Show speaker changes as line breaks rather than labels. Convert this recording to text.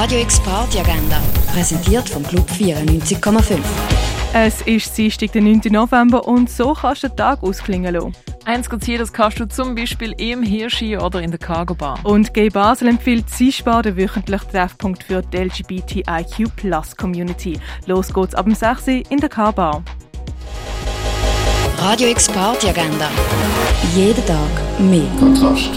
Radio X Party Agenda, präsentiert vom Club 94,5.
Es ist Dienstag, der 9. November und so kannst du den Tag ausklingen lassen.
Eins ziehen, das kannst du zum Beispiel im Hirschi oder in der Cargo Bar.
Und G Basel empfiehlt Zischbar, den wöchentlichen Treffpunkt für die LGBTIQ Plus Community. Los geht's ab dem 6. in der Cargo Bar.
Radio X Party Agenda. Jeden Tag mehr.
Kontrast.